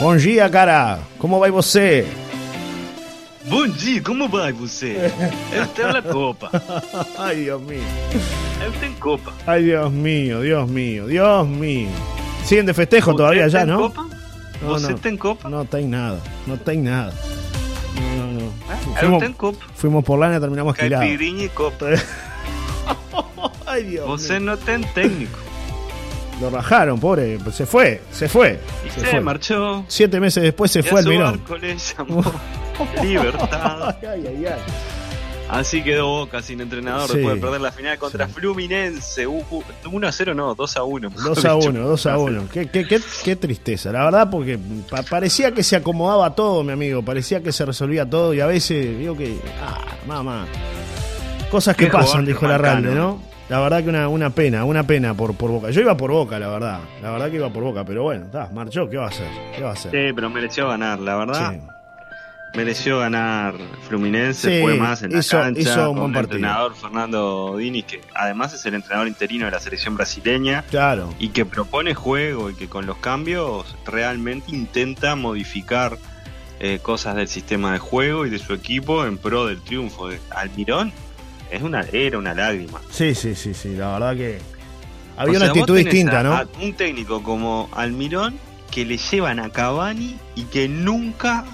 Bom dia, cara. Como vai você? Bom dia, como vai você? Eu tenho a copa. Ay, Dios mío. Eu tenho copa. Ay, Dios mío, Dios mío, Dios mío. Siguen de festejo Você todavía ya, ¿no? Copa? No, Você no. tem copa? No tem nada, no tem nada. No, no, no. Eu Fuimos, tenho copa. fuimos por lana y terminamos tirados. Caipirinha e copa. Ay, Dios Você não tem técnico. Lo rajaron, pobre. Se fue, se fue. E Se se fue. marchou. Siete meses después se fue al Mirón. Libertad. Ay, ay, ay. Así quedó Boca sin entrenador Sí. después de perder la final contra Sí. Fluminense. Uh, uh, 1 a 0 no, 2 a 1. 2 a 1, 2 a 1. Qué, qué, qué, qué tristeza, la verdad, porque pa- parecía que se acomodaba todo, mi amigo. Parecía que se resolvía todo y a veces digo que. Ah, mamá. Cosas que pasan, dijo la. Ralde, ¿no? La verdad que una, una pena, una pena por, por Boca. Yo iba por Boca, la verdad. La verdad que iba por Boca, pero bueno, está, marchó, ¿qué va a hacer? ¿Qué va a hacer? Sí, pero mereció ganar, la verdad. Sí. Mereció ganar Fluminense, Sí, fue más en la hizo- cancha. hizo un con buen el entrenador Fernando Dini, que además es el entrenador interino de la selección brasileña Claro. y que propone juego y que con los cambios realmente intenta modificar eh, cosas del sistema de juego y de su equipo en pro del triunfo. de Almirón es una, era una lágrima. Sí, sí, sí, sí, la verdad que. Había una actitud distinta, a- ¿no? a un técnico como Almirón que le llevan a Cavani y que nunca,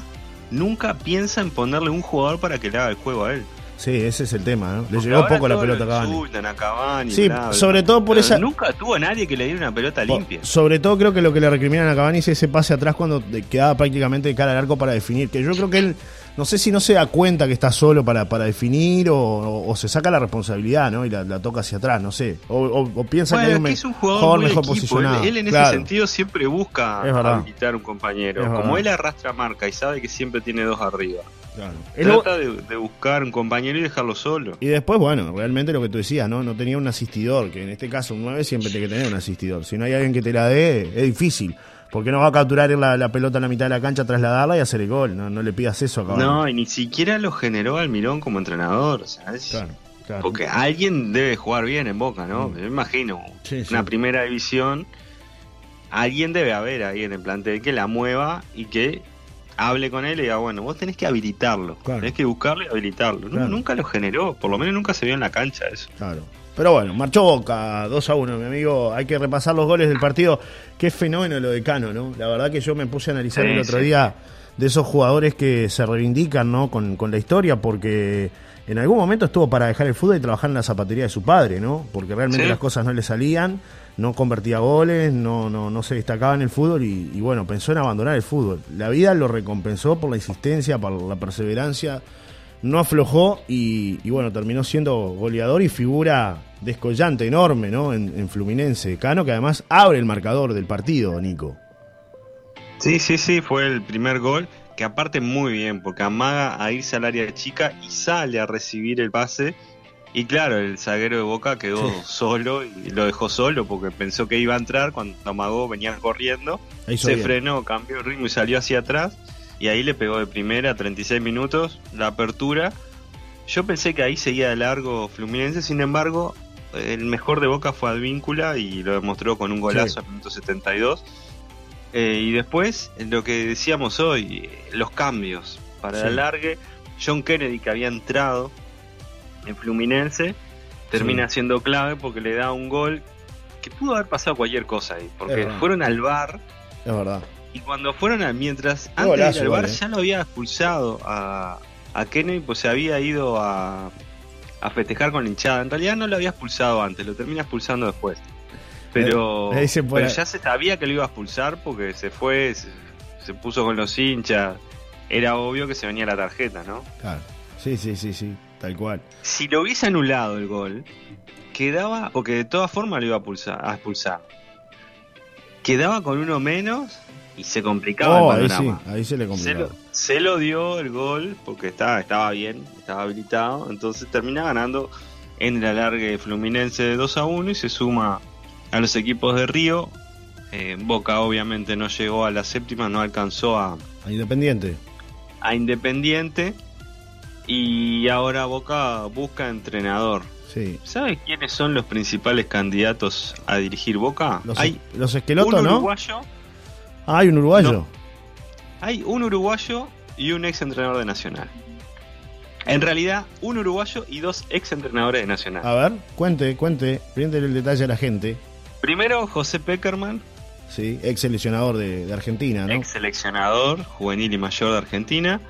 nunca piensa en ponerle un jugador para que le haga el juego a él. Sí, ese es el tema, ¿no? Le Porque llegó poco la pelota a Cavani. a Sí, bla, bla. sobre todo por esa- Nunca tuvo nadie que le diera una pelota limpia. Sobre todo creo que lo que le recriminan a Cavani es ese pase atrás cuando quedaba prácticamente de cara al arco para definir. Que yo creo que él, no sé si no se da cuenta que está solo para, para definir o, o- o se saca la responsabilidad, ¿no? Y la, la toca hacia atrás, no sé. O, o- o piensa Bueno, que hay es un, que es un jugador, muy mejor equipo. Él, posicionado. él en Claro. ese sentido siempre busca habilitar un compañero. Es Como verdad. él arrastra marca y sabe que siempre tiene dos arriba. Claro. Trata de, de buscar un compañero y dejarlo solo. Y después, bueno, realmente lo que tú decías, ¿no? No tenía un asistidor, que en este caso un 9 siempre tiene que tener un asistidor. Si no hay alguien que te la dé, es difícil. Porque no va a capturar la, la pelota en la mitad de la cancha, trasladarla y hacer el gol. No, no le pidas eso a Cavani. No, y ni siquiera lo generó Almirón como entrenador. Claro, claro. Porque alguien debe jugar bien en Boca, ¿no? Mm. Me imagino. Sí, sí. Una primera división. Alguien debe haber ahí en el plantel que la mueva y que hable con él y diga, bueno, vos tenés que habilitarlo. Claro. Tenés que buscarlo y habilitarlo. Claro. Nunca lo generó. Por lo menos nunca se vio en la cancha eso. Claro. Pero bueno, marchó Boca 2 a 1, mi amigo. Hay que repasar los goles del partido. Qué fenómeno lo de Cano, ¿no? La verdad que yo me puse a analizar Sí, el otro sí. día de esos jugadores que se reivindican, ¿no? Con, con la historia, porque en algún momento estuvo para dejar el fútbol y trabajar en la zapatería de su padre, ¿no? Porque realmente Sí. las cosas no le salían, no convertía goles, no, no, no se destacaba en el fútbol y, y bueno, pensó en abandonar el fútbol. La vida lo recompensó por la insistencia, por la perseverancia no aflojó y, y bueno, terminó siendo goleador y figura descollante, enorme, ¿no? En, en Fluminense. Cano, que además abre el marcador del partido, Nico. Sí, sí, sí, fue el primer gol. Que aparte muy bien, porque amaga a irse al área chica y sale a recibir el pase. Y claro, el zaguero de Boca quedó Sí. solo y lo dejó solo porque pensó que iba a entrar. Cuando amagó, venía corriendo. Se bien. frenó, cambió el ritmo y salió hacia atrás. Y ahí le pegó de primera, 36 minutos, la apertura. Yo pensé que ahí seguía de largo Fluminense, sin embargo, el mejor de Boca fue Advíncula y lo demostró con un golazo Sí. al minuto 72. Eh, y después, lo que decíamos hoy, los cambios para Sí. el alargue. John Kennedy, que había entrado en Fluminense, termina siendo clave porque le da un gol que pudo haber pasado cualquier cosa ahí, porque fueron al bar Es verdad. y cuando fueron al mientras antes golazo de ir al igual, bar eh. ya lo había expulsado a, a Kennedy, pues se había ido a, a festejar con la hinchada. En realidad no lo había expulsado antes, lo termina expulsando después. Pero, pero ya se sabía que lo iba a expulsar porque se fue, se, se puso con los hinchas. Era obvio que se venía la tarjeta, ¿no? Claro. Sí, sí, sí, sí. Tal cual. Si lo hubiese anulado el gol, quedaba, porque de todas formas lo iba a, pulsar, a expulsar. Quedaba con uno menos y se complicaba Oh, el ahí sí, panorama. ahí se le Se lo, se lo dio el gol porque estaba, estaba bien, estaba habilitado. Entonces termina ganando en el alargue Fluminense de 2 a 1 y se suma a los equipos de Río. Eh, Boca obviamente no llegó a la séptima, no alcanzó a, A Independiente. a Independiente. Y ahora Boca busca entrenador. Sí. ¿Sabes quiénes son los principales candidatos a dirigir Boca? Los, Hay los esquelotos, un ¿no? uruguayo, Ah, hay un uruguayo. hay un uruguayo y un ex entrenador de Nacional. En realidad, un uruguayo y dos ex entrenadores de Nacional. A ver, cuente, cuente, bríndele el detalle a la gente. Primero, José Peckerman. Sí, ex seleccionador de, de Argentina, ¿no? Ex seleccionador juvenil y mayor de Argentina.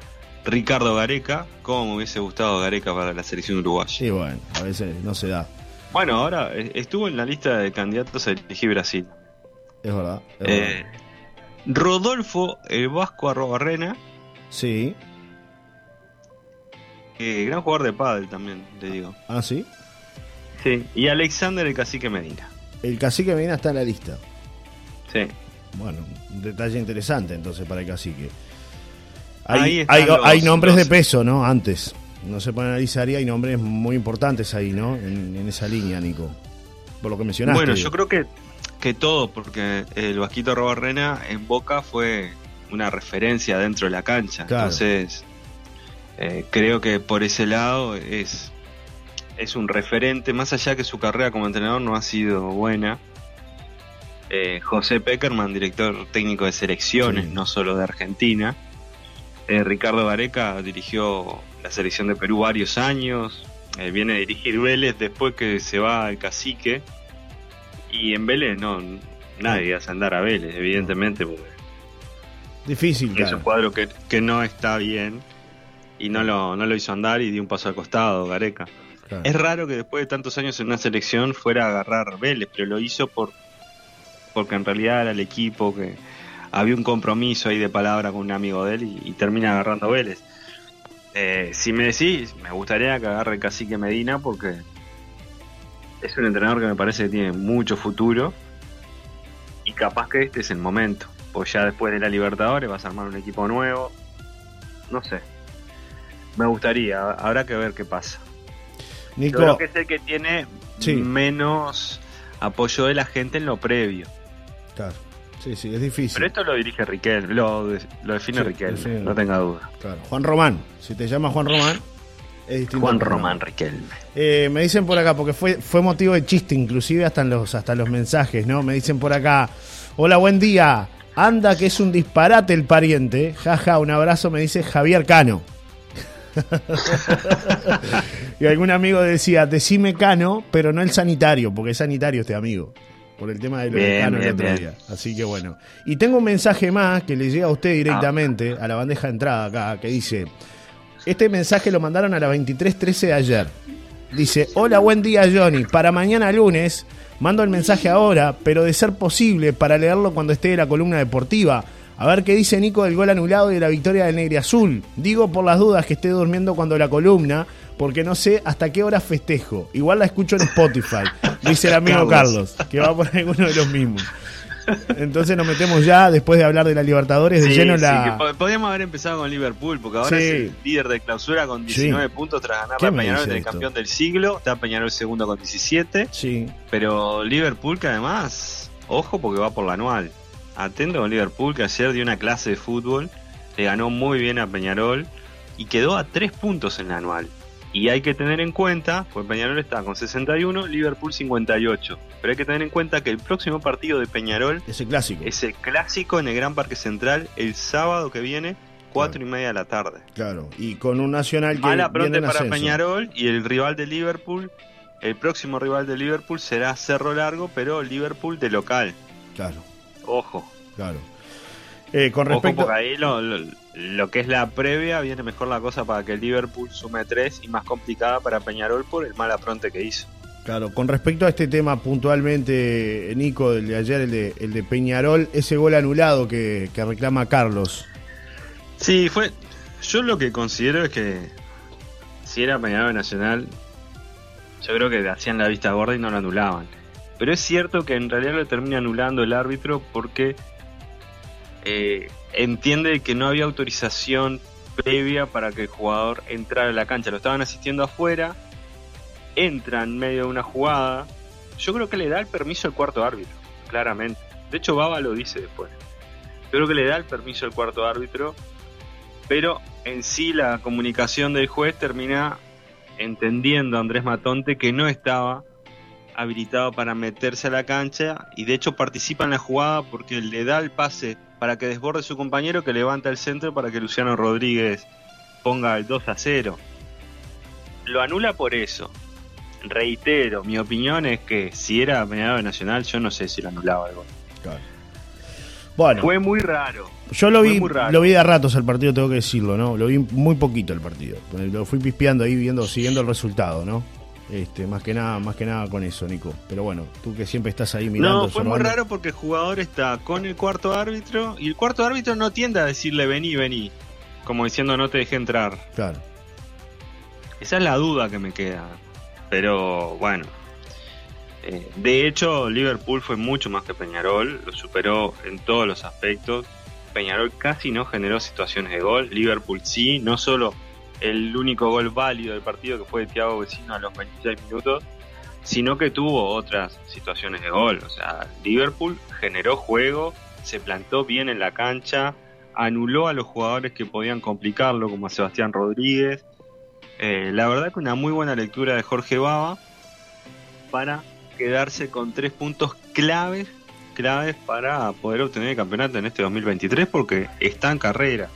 Ricardo Gareca. ¿Cómo me hubiese gustado Gareca para la selección uruguaya? Sí, bueno, a veces no se da. Bueno, ahora eh, estuvo en la lista de candidatos a elegir Brasil. Es verdad. es Eh, verdad. Rodolfo el Vasco Arrobarrena. Sí. eh, gran jugador de pádel también, te digo. Ah, sí. Sí. Y Alexander el Cacique Medina. El cacique Medina está en la lista. Sí. Bueno, un detalle interesante entonces para el cacique. Ahí Hay, hay, los- hay nombres los- de peso, ¿no? Antes. No se puede analizar y hay nombres muy importantes ahí, ¿no? En, en esa línea, Nico. Por lo que mencionaste. Bueno, yo creo que, que todo, porque el Vasquito Arrobarrena en Boca fue una referencia dentro de la cancha. Claro. Entonces, eh, creo que por ese lado es, es un referente, más allá que su carrera como entrenador no ha sido buena. Eh, José Peckerman, director técnico de selecciones, Sí. no solo de Argentina. Eh, Ricardo Gareca dirigió la selección de Perú varios años. Eh, viene a dirigir Vélez después que se va al cacique. Y en Vélez no, nadie hace andar a Vélez, evidentemente, porque Difícil, es claro. un cuadro que, que no está bien. Y no lo, no lo hizo andar y dio un paso al costado, Gareca. Es raro que después de tantos años en una selección fuera a agarrar Vélez, pero lo hizo por porque en realidad era el equipo que había un compromiso ahí de palabra con un amigo de él y, y termina agarrando Vélez. Eh, si me decís, me gustaría que agarre Cacique Medina porque es un entrenador que me parece que tiene mucho futuro y capaz que este es el momento. Pues ya después de la Libertadores vas a armar un equipo nuevo. No sé. Me gustaría, habrá que ver qué pasa. Yo Nico, creo que es el que tiene Sí. menos apoyo de la gente en lo previo. claro. Sí, sí, es difícil. Pero esto lo dirige Riquelme, lo, lo define Sí, define. no tenga duda. Claro. Juan Román. Si te llamas Juan Román, es distinto. Juan. Román Riquelme. Eh, me dicen por acá, porque fue, fue motivo de chiste, inclusive hasta en los, hasta los mensajes, ¿no? Me dicen por acá, hola, buen día. Anda, que es un disparate el pariente. Jaja, un abrazo, me dice Javier Cano. y algún amigo decía, decime Cano, pero no el sanitario, porque es sanitario este amigo. Por el tema de lo de Bien, Cano el otro bien. día. Así que bueno. Y tengo un mensaje más que le llega a usted directamente, a la bandeja de entrada acá, que dice, este mensaje lo mandaron a las 23.13 de ayer. Dice, hola, buen día Johnny. Para mañana lunes, mando el mensaje ahora, pero de ser posible para leerlo cuando esté en la columna deportiva. A ver qué dice Nico del gol anulado y de la victoria del Negri Azul. Digo por las dudas que esté durmiendo cuando la columna, porque no sé hasta qué hora festejo. Igual la escucho en Spotify, dice el amigo Carlos, que va por alguno de los mismos. Entonces nos metemos ya, después de hablar de la Libertadores, de lleno sí, la... podríamos haber empezado con Liverpool, porque ahora Sí. es el líder de clausura con 19 puntos tras ganar ¿Qué a Peñarol esto? campeón del siglo. Está Peñarol segundo con 17. Sí, Pero Liverpool que además, ojo porque va por la anual. Atento con Liverpool que ayer dio una clase de fútbol, le ganó muy bien a Peñarol y quedó a 3 puntos en la anual. Y hay que tener en cuenta, pues Peñarol está con 61, Liverpool 58. Pero hay que tener en cuenta que el próximo partido de Peñarol ese clásico. es el clásico en el Gran Parque Central el sábado que viene, 4 y media de la tarde. Claro, y con un Nacional que Mala viene en para ascenso. Peñarol y el rival de Liverpool, el próximo rival de Liverpool será Cerro Largo, pero Liverpool de local. Claro, Ojo, claro. Eh, con ojo respecto... porque ahí lo, lo- lo que es la previa viene mejor la cosa para que el Liverpool sume 3 y más complicada para Peñarol por el mal apronte que hizo. Claro, con respecto a este tema puntualmente, Nico, el de ayer, el de, el de Peñarol, ese gol anulado que, que reclama Carlos. Sí, fue. Yo lo que considero es que si era Peñarol Nacional, yo creo que hacían la vista gorda y no lo anulaban. Pero es cierto que en realidad lo termina anulando el árbitro porque eh, entiende que no había autorización previa para que el jugador entrara a la cancha. Lo estaban asistiendo afuera, entra en medio de una jugada. Yo creo que le da el permiso al cuarto árbitro, claramente. De hecho, Baba lo dice después. Yo creo que le da el permiso al cuarto árbitro, pero en sí la comunicación del juez termina entendiendo a Andrés Matonte que no estaba habilitado para meterse a la cancha y de hecho participa en la jugada porque le da el pase para que desborde su compañero que levanta el centro para que Luciano Rodríguez ponga el 2 a 0. Lo anula por eso. Reitero, mi opinión es que si era de Nacional, yo no sé si lo anulaba el gol. Bueno. Fue muy raro. Yo lo vi, lo vi de ratos el partido, tengo que decirlo, ¿no? Lo vi muy poquito el partido. Lo fui pispeando ahí, viendo, siguiendo el resultado, ¿no? Este, más que nada, más que nada con eso, Nico. Pero bueno, tú que siempre estás ahí mirando. No, fue muy raro porque el jugador está con el cuarto árbitro y el cuarto árbitro no tiende a decirle vení, vení, como diciendo no te deje entrar. Claro. Esa es la duda que me queda. Pero bueno, eh, de hecho, Liverpool fue mucho más que Peñarol, lo superó en todos los aspectos. Peñarol casi no generó situaciones de gol, Liverpool sí, no solo el único gol válido del partido que fue de Thiago Vecino a los 26 minutos, sino que tuvo otras situaciones de gol. O sea, Liverpool generó juego, se plantó bien en la cancha, anuló a los jugadores que podían complicarlo, como a Sebastián Rodríguez. Eh, la verdad que una muy buena lectura de Jorge Baba para quedarse con tres puntos claves, claves para poder obtener el campeonato en este 2023 porque está en carrera.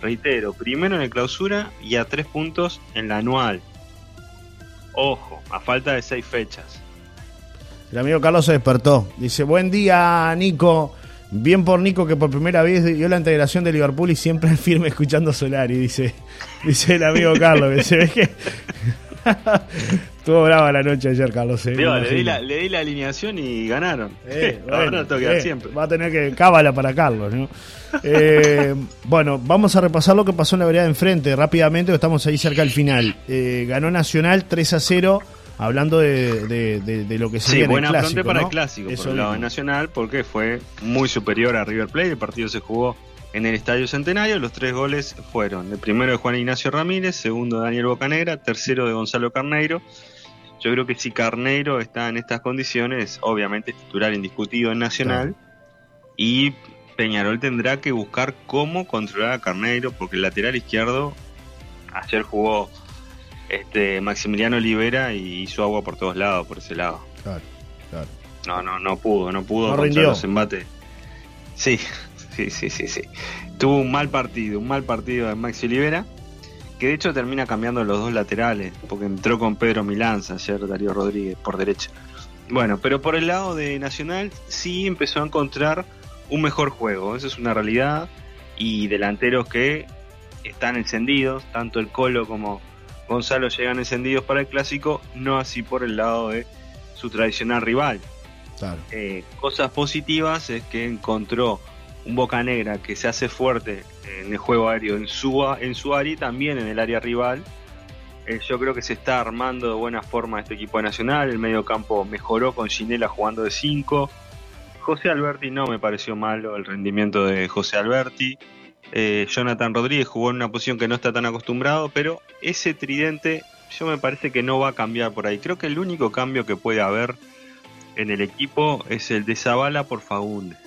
Reitero, primero en el clausura y a tres puntos en la anual. Ojo, a falta de seis fechas. El amigo Carlos se despertó. Dice, buen día Nico. Bien por Nico que por primera vez dio la integración de Liverpool y siempre firme escuchando Solari, dice, dice el amigo Carlos. Que que Estuvo brava la noche ayer, Carlos. Eh, le, di la, alineación y ganaron. Eh, eh, siempre. Va a tener que cábala para Carlos, ¿no? bueno, vamos a repasar lo que pasó en la vereda de enfrente rápidamente, estamos ahí cerca del final. ganó Nacional 3 a 0, hablando de, lo que sería sí, buena el para el clásico, por el lado de Nacional, porque fue muy superior a River Plate. El partido se jugó en el Estadio Centenario. Los tres goles fueron el primero de Juan Ignacio Ramírez, segundo de Daniel Bocanegra, tercero de Gonzalo Carneiro. Yo creo que si Carneiro está en estas condiciones, obviamente es titular indiscutido en Nacional. Y Peñarol tendrá que buscar cómo controlar a Carneiro, porque el lateral izquierdo ayer jugó este Maximiliano Olivera y hizo agua por todos lados, por ese lado. Claro, claro. No, no, no pudo, no pudo no contra los embates. Sí, sí, sí, sí, sí. Tuvo un mal partido, un mal partido de Maxi Olivera que de hecho termina cambiando los dos laterales, porque entró con Pedro Milanza ayer Darío Rodríguez por derecha. Bueno, pero por el lado de Nacional sí empezó a encontrar un mejor juego, eso es una realidad, y delanteros que están encendidos, tanto el Colo como Gonzalo llegan encendidos para el clásico, no así por el lado de su tradicional rival. Eh, cosas positivas es que encontró un Boca Negra que se hace fuerte en el juego aéreo en su, en área y también en el área rival. Eh, yo creo que se está armando de buena forma este equipo nacional. El medio campo mejoró con Ginela jugando de 5. José Alberti no me pareció malo el rendimiento de José Alberti. Eh, Jonathan Rodríguez jugó en una posición que no está tan acostumbrado, pero ese tridente yo me parece que no va a cambiar por ahí. Creo que el único cambio que puede haber en el equipo es el de Zavala por Fagundes.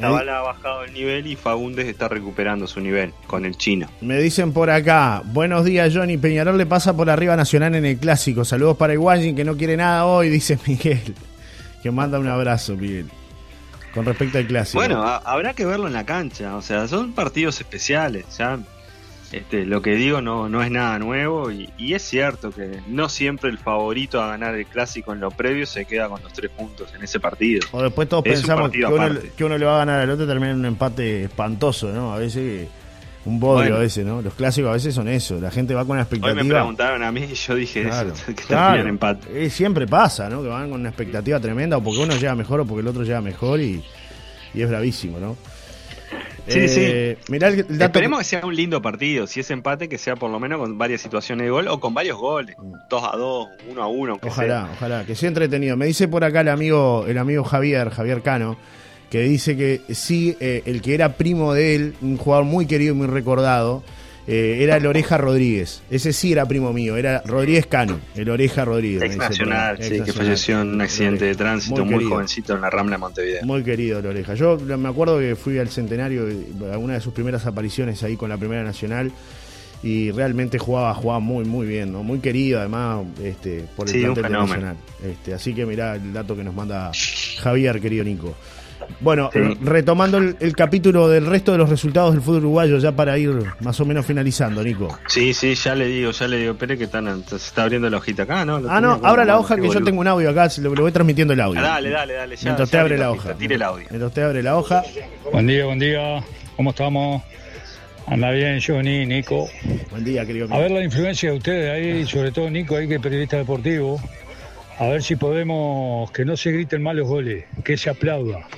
Zavala ha bajado el nivel y Fagundes está recuperando su nivel con el chino. Me dicen por acá, buenos días Johnny, Peñarol le pasa por arriba Nacional en el clásico. Saludos para Iguayín que no quiere nada hoy, dice Miguel. Que manda un abrazo, Miguel. Con respecto al clásico. Bueno, habrá que verlo en la cancha, o sea, son partidos especiales, ya este, lo que digo no, no es nada nuevo y, es cierto que no siempre el favorito a ganar el clásico en lo previo se queda con los tres puntos en ese partido. O después todos pensamos que uno, le va a ganar al otro termina en un empate espantoso, ¿no? A veces un bodrio a veces, ¿no? Los clásicos a veces son eso, la gente va con una expectativa. Hoy me preguntaron a mí y yo dije eso, que claro. en empate. Eh, siempre pasa, ¿no? Que van con una expectativa tremenda o porque uno llega mejor o porque el otro llega mejor y, y es bravísimo, ¿no? Sí, sí. Eh, Esperemos que... sea un lindo partido. Si es empate, que sea por lo menos con varias situaciones de gol o con varios goles. 2 a 2, 1 a 1. Ojalá, ojalá. Que sea entretenido. Me dice por acá el amigo, el amigo Javier, Javier Cano, que dice que sí, eh, el que era primo de él, un jugador muy querido y muy recordado, eh, era el Oreja Rodríguez. Ese sí era primo mío, era Rodríguez Cano, el Oreja Rodríguez. Ex nacional, sí, que falleció en un accidente de tránsito muy, jovencito en la Rambla de Montevideo. Muy querido el Oreja. Yo me acuerdo que fui al centenario, a una de sus primeras apariciones ahí con la Primera Nacional. y realmente jugaba, jugaba muy, muy bien, ¿no? Muy querido además este, por el plantel nacional. Este, así que mirá el dato que nos manda Javier, querido Nico. Bueno, retomando el, capítulo del resto de los resultados del fútbol uruguayo, ya para ir más o menos finalizando, Nico. Sí, sí, ya le digo, ya le digo, espere que están, se está abriendo la hojita acá, ¿no? ah, no, abra la hoja que yo tengo un audio acá, le, voy transmitiendo el audio. dale, dale, dale. Ya, Mientras usted abre la, hoja. Tire el audio. Mientras usted abre la hoja. Buen día, buen día. ¿Cómo estamos? Anda bien, Johnny, Nico. Buen día, querido. A ver la influencia de ustedes ahí, sobre todo Nico, ahí que es periodista deportivo. A ver si podemos que no se griten mal los goles, que se aplauda.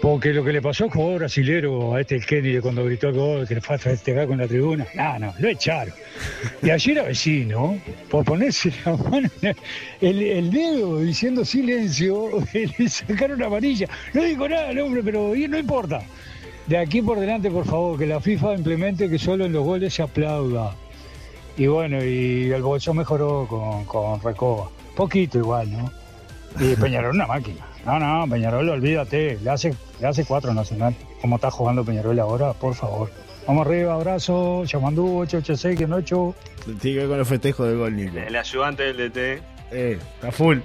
Porque lo que le pasó al jugador brasilero, a este Kennedy, cuando gritó el gol, que le fue a festejar con la tribuna, no, no, lo echaron. Y ayer era vecino, por ponerse la mano, el, el dedo diciendo silencio, le sacaron la amarilla. No dijo nada el hombre, pero no importa. De aquí por delante, por favor, que la FIFA implemente que solo en los goles se aplauda. Y bueno, y el bolso mejoró con, con Recoba. Poquito igual, ¿no? Y Peñarol una máquina. No, no, Peñarol, olvídate. Le hace, le hace cuatro Nacional. ¿Cómo está jugando Peñarol ahora? Por favor. Vamos arriba, abrazo. Chamandú, 886, que no 8. Sigue con el festejo del gol, Nico. El ayudante del DT. Eh, está full.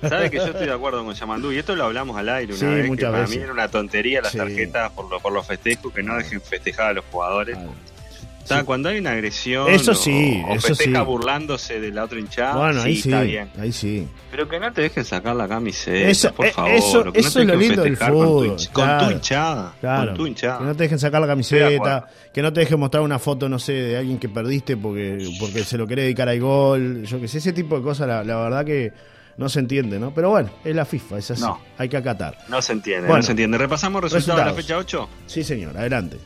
Sabes que yo estoy de acuerdo con Yamandú y esto lo hablamos al aire una vez. que para mí era una tontería las tarjetas por, por los festejos, que no dejen festejar a los jugadores. Cuando hay una agresión eso sí, o, eso festeja burlándose de la otra hinchada, bueno, ahí sí, está bien. Ahí sí. Pero que no te dejen sacar la camiseta, por eh, favor. Eso, eso es lo lindo del fútbol. Con tu, hinchada. Claro, con tu hinchada. Que no te dejen sacar la camiseta, que no te dejen mostrar una foto, no sé, de alguien que perdiste porque, porque se lo quiere dedicar al gol. Yo que sé, ese tipo de cosas, la, la verdad que no se entiende, ¿no? Pero bueno, es la FIFA, es así. No, hay que acatar. No se entiende, no se entiende. ¿Repasamos resultados, de la fecha 8? Sí, señor, adelante.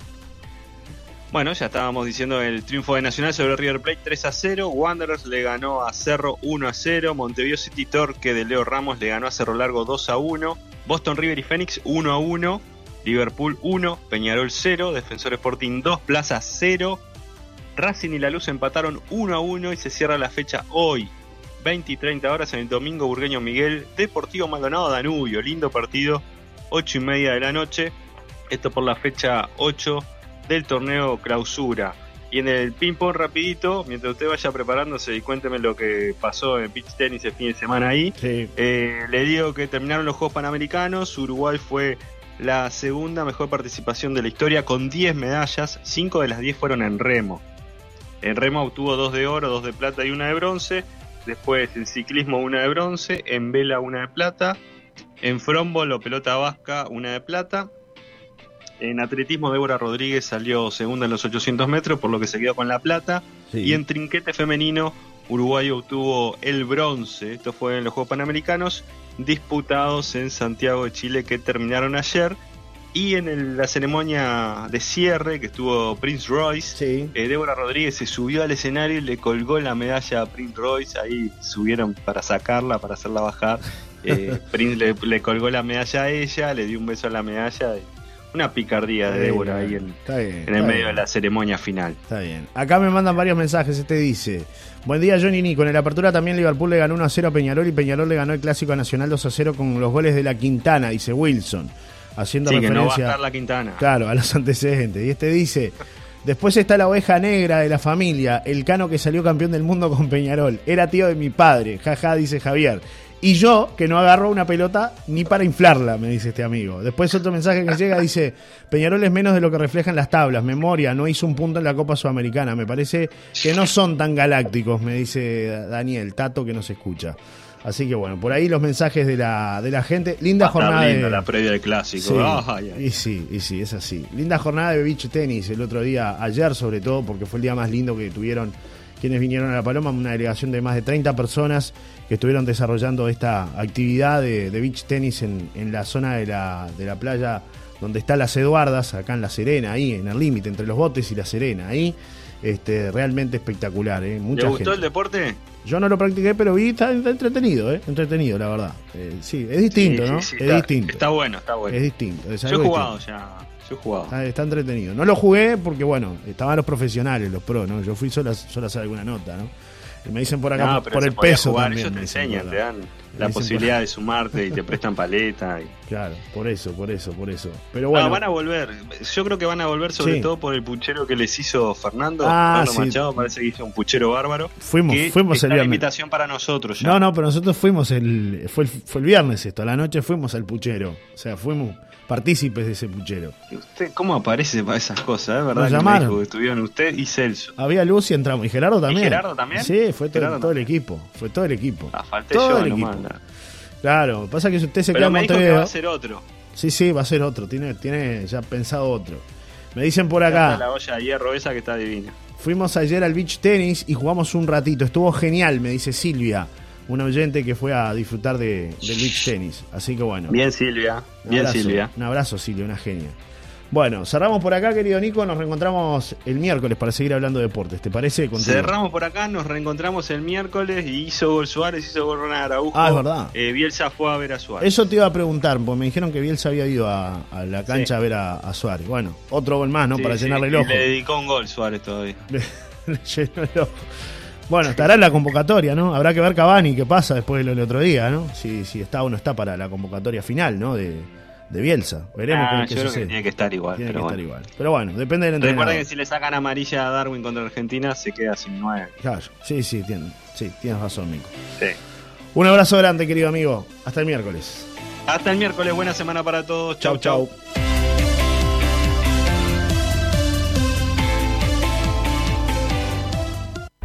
Bueno, ya estábamos diciendo el triunfo de Nacional sobre River Plate 3 a 0. Wanderers le ganó a Cerro 1 a 0. Montevideo City Torque de Leo Ramos le ganó a Cerro Largo 2 a 1. Boston River y Phoenix 1 a 1. Liverpool 1. Peñarol 0. Defensor Sporting 2. Plaza 0. Racing y La Luz empataron 1 a 1 y se cierra la fecha hoy. 20 y 30 horas en el domingo Burgueño Miguel, Deportivo Maldonado Danubio, lindo partido, 8 y media de la noche, esto por la fecha 8 del torneo clausura. Y en el ping-pong rapidito, mientras usted vaya preparándose y cuénteme lo que pasó en pitch tenis el fin de semana ahí, eh, le digo que terminaron los Juegos Panamericanos, Uruguay fue la segunda mejor participación de la historia con 10 medallas, 5 de las 10 fueron en remo. En remo obtuvo 2 de oro, 2 de plata y 1 de bronce. Después en ciclismo una de bronce, en vela una de plata, en frombol o pelota vasca una de plata. En atletismo Débora Rodríguez salió segunda en los 800 metros, por lo que se quedó con la plata. Y en trinquete femenino Uruguay obtuvo el bronce. Esto fue en los Juegos Panamericanos disputados en Santiago de Chile que terminaron ayer. Y en la ceremonia de cierre que estuvo Prince Royce, eh, Débora Rodríguez se subió al escenario y le colgó la medalla a Prince Royce. Ahí subieron para sacarla, para hacerla bajar. Eh, Prince le, colgó la medalla a ella, le dio un beso a la medalla. Una picardía de Débora ahí en, en el medio de la ceremonia final. Está bien. Acá me mandan varios mensajes. Este dice: Buen día, Johnny Nico. En el apertura también Liverpool le ganó 1 a 0 a Peñarol y Peñarol le ganó el Clásico Nacional 2 a 0 con los goles de la Quintana, dice Wilson haciendo referencia la Quintana. Claro, a los antecedentes. Y este dice, después está la oveja negra de la familia, el cano que salió campeón del mundo con Peñarol. Era tío de mi padre, jaja, dice Javier. Y yo, que no agarro una pelota ni para inflarla, me dice este amigo. Después otro mensaje que llega dice, Peñarol es menos de lo que reflejan las tablas, memoria, no hizo un punto en la Copa Sudamericana. Me parece que no son tan galácticos, me dice Daniel, Tato que nos escucha. Así que bueno, por ahí los mensajes de la, de la gente. Linda jornada. Linda la previa del clásico. Y sí, y sí, es así. Linda jornada de beach tenis el otro día, ayer sobre todo, porque fue el día más lindo que tuvieron quienes vinieron a La Paloma, una delegación de más de 30 personas que estuvieron desarrollando esta actividad de, beach tenis en, en, la zona de la, de la playa donde está las Eduardas, acá en La Serena, ahí en el límite entre los botes y La Serena, ahí. Este, realmente espectacular. ¿eh? ¿Te gustó el deporte? Yo no lo practiqué, pero vi, está, entretenido, ¿eh? entretenido, la verdad. Eh, sí, es distinto, ¿no? es está, distinto. Está bueno, está bueno. Es distinto. yo he jugado ya. Yo he jugado. Está, entretenido. No lo jugué porque, bueno, estaban los profesionales, los pros, ¿no? Yo fui solo, solo a hacer alguna nota, ¿no? Y me dicen por acá, por el peso jugar, también. Ellos te enseñan, te dan la posibilidad de sumarte y te prestan paleta. Y... Claro, por eso, por eso, por eso. Pero bueno. van a volver. Yo creo que van a volver sobre todo por el puchero que les hizo Fernando. Ah, Machado parece que hizo un puchero bárbaro. Fuimos, fuimos el viernes. invitación para nosotros ya. No, no, pero nosotros fuimos el fue, el. fue el viernes esto, a la noche fuimos al puchero. O sea, fuimos partícipes de ese puchero. ¿Y usted cómo aparece para esas cosas? ¿Es verdad? Nos llamaron. Que estuvieron usted y Celso. Había luz y entramos. Y Gerardo también. ¿Y Gerardo también? Sí, fue todo, el equipo. Fue todo el equipo. Ah, falté todo yo el equipo. Claro, pasa que si usted se queda en Montevideo. va a ser otro. Sí, sí, va a ser otro. Tiene, tiene ya pensado otro. Me dicen por acá. La olla de hierro esa que está divina. Fuimos ayer al beach tenis y jugamos un ratito. Estuvo genial, me dice Silvia un oyente que fue a disfrutar de, del beach tenis. Así que bueno. Bien Silvia, bien Silvia. Un abrazo Silvia, una genia. Bueno, cerramos por acá, querido Nico. Nos reencontramos el miércoles para seguir hablando de deportes. ¿Te parece? Cerramos por acá, nos reencontramos el miércoles y hizo gol Suárez, hizo gol Ronald Araujo. Ah, es verdad. Eh, Bielsa fue a ver a Suárez. Eso te iba a preguntar, porque me dijeron que Bielsa había ido a, la cancha a ver a, Suárez. Bueno, otro gol más, ¿no? para llenarle el ojo. Le dedicó un gol Suárez todavía. le llenó el ojo. Bueno, estará en la convocatoria, ¿no? Habrá que ver Cavani qué pasa después del otro día, ¿no? Si, si está o no está para la convocatoria final, ¿no? De, de Bielsa. Veremos ah, qué tiene que estar igual. Tiene pero que estar igual. Pero bueno, depende del entrenador. Recuerden que si le sacan amarilla a Darwin contra Argentina, se queda sin nueve. Claro, sí, sí, tiene, sí, tienes razón, Nico. Sí. Un abrazo grande, querido amigo. Hasta el miércoles. Hasta el miércoles. Buena semana para todos. Chau, chau.